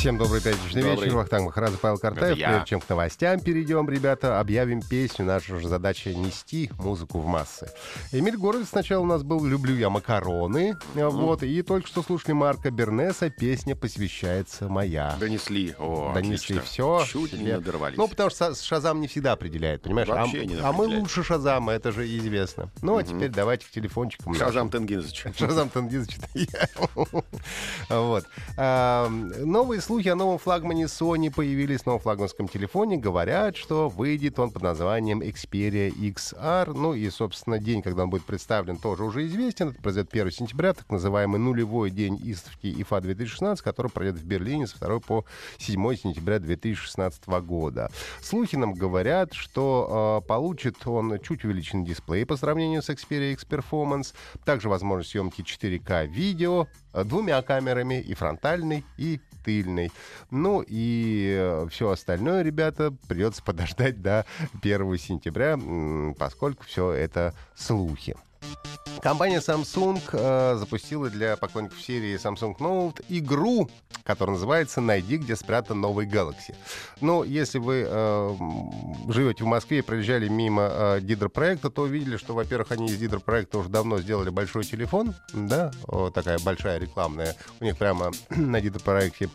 Всем добрый пятничный Добрый. вечер. Вахтанг Махарадзе, Павел Картаев. Это. Прежде чем к новостям перейдем, ребята, объявим песню. Наша же задача нести музыку в массы. Эмиль Горовец сначала у нас был «Люблю я макароны». Вот. И только что слушали Марка Бернеса. Песня посвящается «Моя». Донесли. О, Донесли отлично. все. Чуть не надорвались. Ну, потому что Шазам не всегда определяет, понимаешь? А- Вообще не а, мы лучше Шазама, это же известно. Ну, а теперь давайте к телефончикам. Шазам Тенгизович. Шазам Тенгизович. Вот. А, Новые слухи о новом флагмане Sony появились в новом флагманском телефоне. Говорят, что выйдет он под названием Xperia XR. Ну и, собственно, день, когда он будет представлен, тоже уже известен. Это произойдет 1 сентября, так называемый нулевой день выставки IFA 2016, который пройдет в Берлине с 2 по 7 сентября 2016 года. Слухи нам говорят, что э, получит он чуть увеличенный дисплей по сравнению с Xperia X Performance, также возможность съемки 4К видео э, двумя камерами, и фронтальной, и тыльной. Ну и все остальное, ребята, придется подождать до 1 сентября, поскольку все это слухи. Компания Samsung э, запустила для поклонников серии Samsung Note игру, которая называется «Найди, где спрятан новый Galaxy». Ну, если вы э, живете в Москве и проезжали мимо э, Дидр-проекта, то увидели, что, во-первых, они из Дидр-проекта уже давно сделали большой телефон, да, вот такая большая рекламная. У них прямо на Дидр-проекте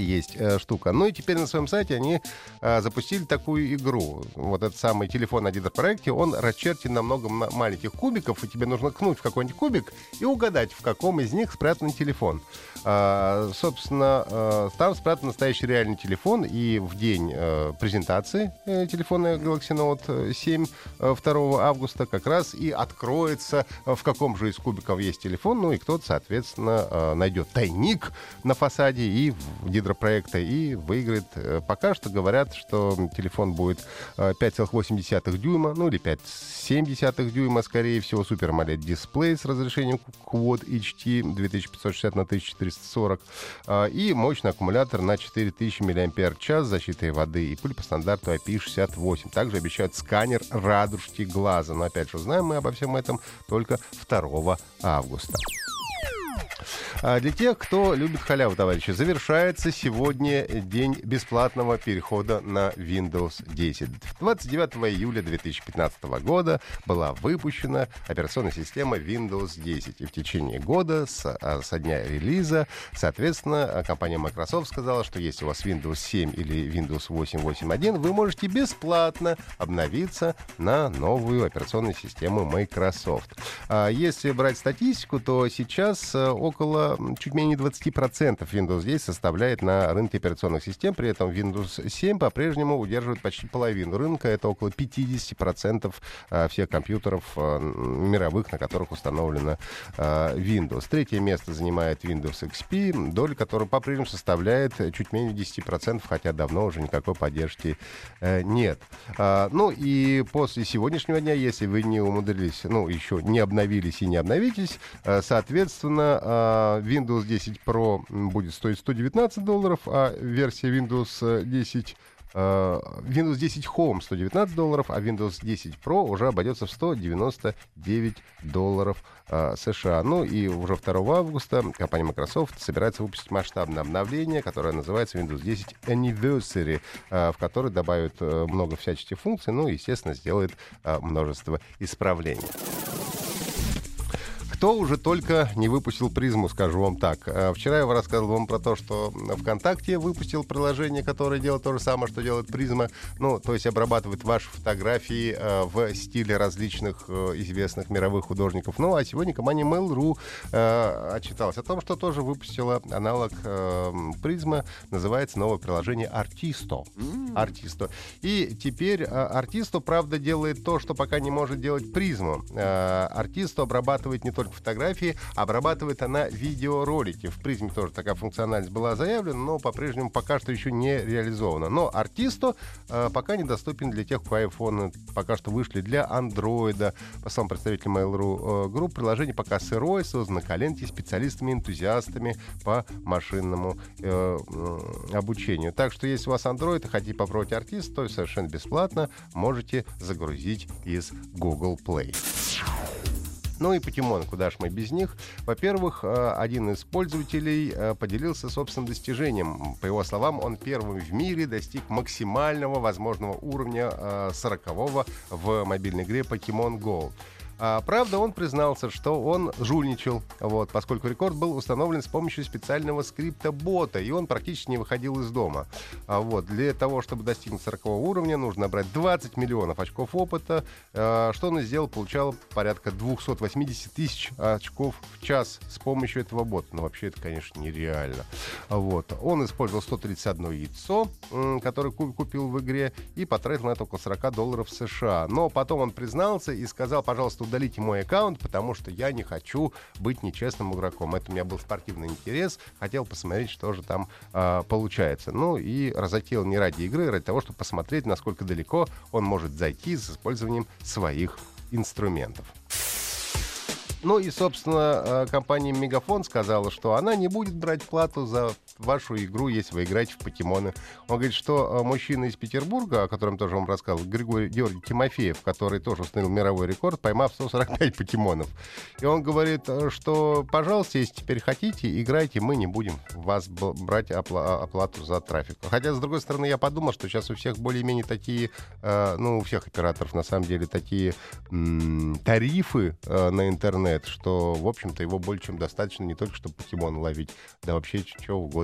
есть э, штука. Ну и теперь на своем сайте они э, запустили такую игру. Вот этот самый телефон на проекте, он расчертен на много маленьких кубиков, и тебе нужно кнуть в какой-нибудь кубик и угадать, в каком из них спрятан телефон. А, собственно, э, там спрятан настоящий реальный телефон, и в день э, презентации э, телефона Galaxy Note 7 э, 2 августа как раз и откроется, э, в каком же из кубиков есть телефон, ну и кто-то, соответственно, э, найдет тайник на фасаде и в гидропроекта и выиграет. Э, Пока что говорят, что телефон будет э, 5,8 дюйма, ну или 5,7 дюйма, скорее всего, Super AMOLED дисплей с разрешением Quad HT 2560 на 1440 э, и мощный аккумулятор на 4000 мАч защитой воды и пуль по стандарту IP68. Также обещают сканер радужки глаза. Но опять же, знаем мы обо всем этом только 2 августа. А Для тех, кто любит халяву, товарищи, завершается сегодня день бесплатного перехода на Windows 10. 29 июля 2015 года была выпущена операционная система Windows 10. И в течение года, с- а, со дня релиза, соответственно, а, компания Microsoft сказала, что если у вас Windows 7 или Windows 8.8.1, вы можете бесплатно обновиться на новую операционную систему Microsoft. Если брать статистику, то сейчас около чуть менее 20% Windows 10 составляет на рынке операционных систем. При этом Windows 7 по-прежнему удерживает почти половину рынка. Это около 50% э, всех компьютеров м, мировых, на которых установлено э, Windows. Третье место занимает Windows XP, доля которой по-прежнему составляет чуть менее 10%, хотя давно уже никакой поддержки э, нет. А, Ну и после сегодняшнего дня, если вы не умудрились, ну, еще не обновились и не обновитесь, э, соответственно, а, Windows 10 Pro будет стоить 119 долларов, а версия Windows э, 10 э, Windows 10 Home 119 долларов, а Windows 10 Pro уже обойдется в 199 долларов э, США. Ну и уже 2 августа компания Microsoft собирается выпустить масштабное обновление, которое называется Windows 10 Anniversary, э, в которое добавит э, много всяческих функций, ну и, естественно, сделает э, множество исправлений. Кто уже только не выпустил призму, скажу вам так. А, Вчера я рассказывал вам про то, что ВКонтакте выпустил приложение, которое делает то же самое, что делает призма. Ну, то есть обрабатывает ваши фотографии э, в стиле различных э, известных мировых художников. Ну, а сегодня компания Mail.ru э, отчиталась о том, что тоже выпустила аналог призма. Называется новое приложение Artisto. Artisto. И теперь Artisto, правда, делает то, что пока не может делать призму. Э, Artisto обрабатывает не только только фотографии, обрабатывает она видеоролики. В призме тоже такая функциональность была заявлена, но по-прежнему пока что еще не реализована. Но артисту э, пока недоступен для тех, у кого iPhone пока что вышли для андроида. По словам представителя Mail.ru э, Group, приложение пока сырое, создано коленки специалистами-энтузиастами по машинному э, обучению. Так что если у вас Android и хотите попробовать артист, то совершенно бесплатно можете загрузить из Google Play. Ну и покемоны, куда ж мы без них. Во-первых, э, один из пользователей э, поделился собственным достижением. По его словам, он первым в мире достиг максимального возможного уровня 40-го э, в мобильной игре Pokemon Go. А, правда, он признался, что он жульничал, вот, поскольку рекорд был установлен с помощью специального скрипта бота, и он практически не выходил из дома. А, вот, для того, чтобы достигнуть 40 уровня, нужно набрать 20 миллионов очков опыта. А, что он сделал? Получал порядка 280 тысяч очков в час с помощью этого бота. Но вообще это, конечно, нереально. Вот. Он использовал 131 яйцо, которое купил в игре, и потратил на это около 40 долларов США. Но потом он признался и сказал, пожалуйста, удалите мой аккаунт, потому что я не хочу быть нечестным игроком. Это у меня был спортивный интерес, хотел посмотреть, что же там э, получается. Ну и разотел не ради игры, а ради того, чтобы посмотреть, насколько далеко он может зайти с использованием своих инструментов. Ну и, собственно, э, компания Мегафон сказала, что она не будет брать плату за вашу игру, если вы играете в покемоны. Он говорит, что э, мужчина из Петербурга, о котором тоже вам рассказывал, Григорий Георгий Тимофеев, который тоже установил мировой рекорд, поймав 145 покемонов. И он говорит, э, что, пожалуйста, если теперь хотите, играйте, мы не будем вас брать опла- оплату за трафик. Хотя, с другой стороны, я подумал, что сейчас у всех более-менее такие, ну, у всех операторов, на самом деле, такие тарифы на интернет, что, в общем-то, его более чем достаточно не только, чтобы покемон ловить, да вообще что угодно,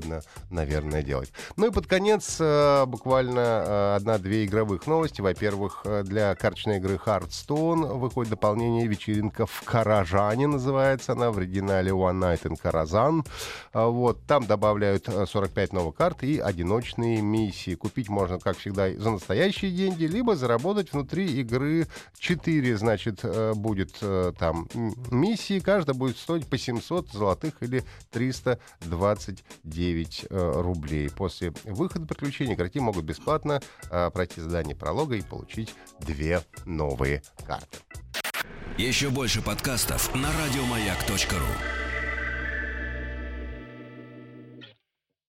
наверное, делать. Ну и под конец э, буквально э, одна-две игровых новости. Во-первых, э, для карточной игры Hearthstone выходит дополнение «Вечеринка в Каражане» называется она, в оригинале One Night in Karazan. Вот, там добавляют 45 новых карт и одиночные миссии. Купить можно, как всегда, за настоящие деньги, либо заработать внутри игры 4, значит, будет там миссии. Каждая будет стоить по 700 золотых или 329 э, рублей. После выхода приключений игроки могут бесплатно э, пройти задание пролога и получить две новые карты. Еще больше подкастов на радиомаяк.ру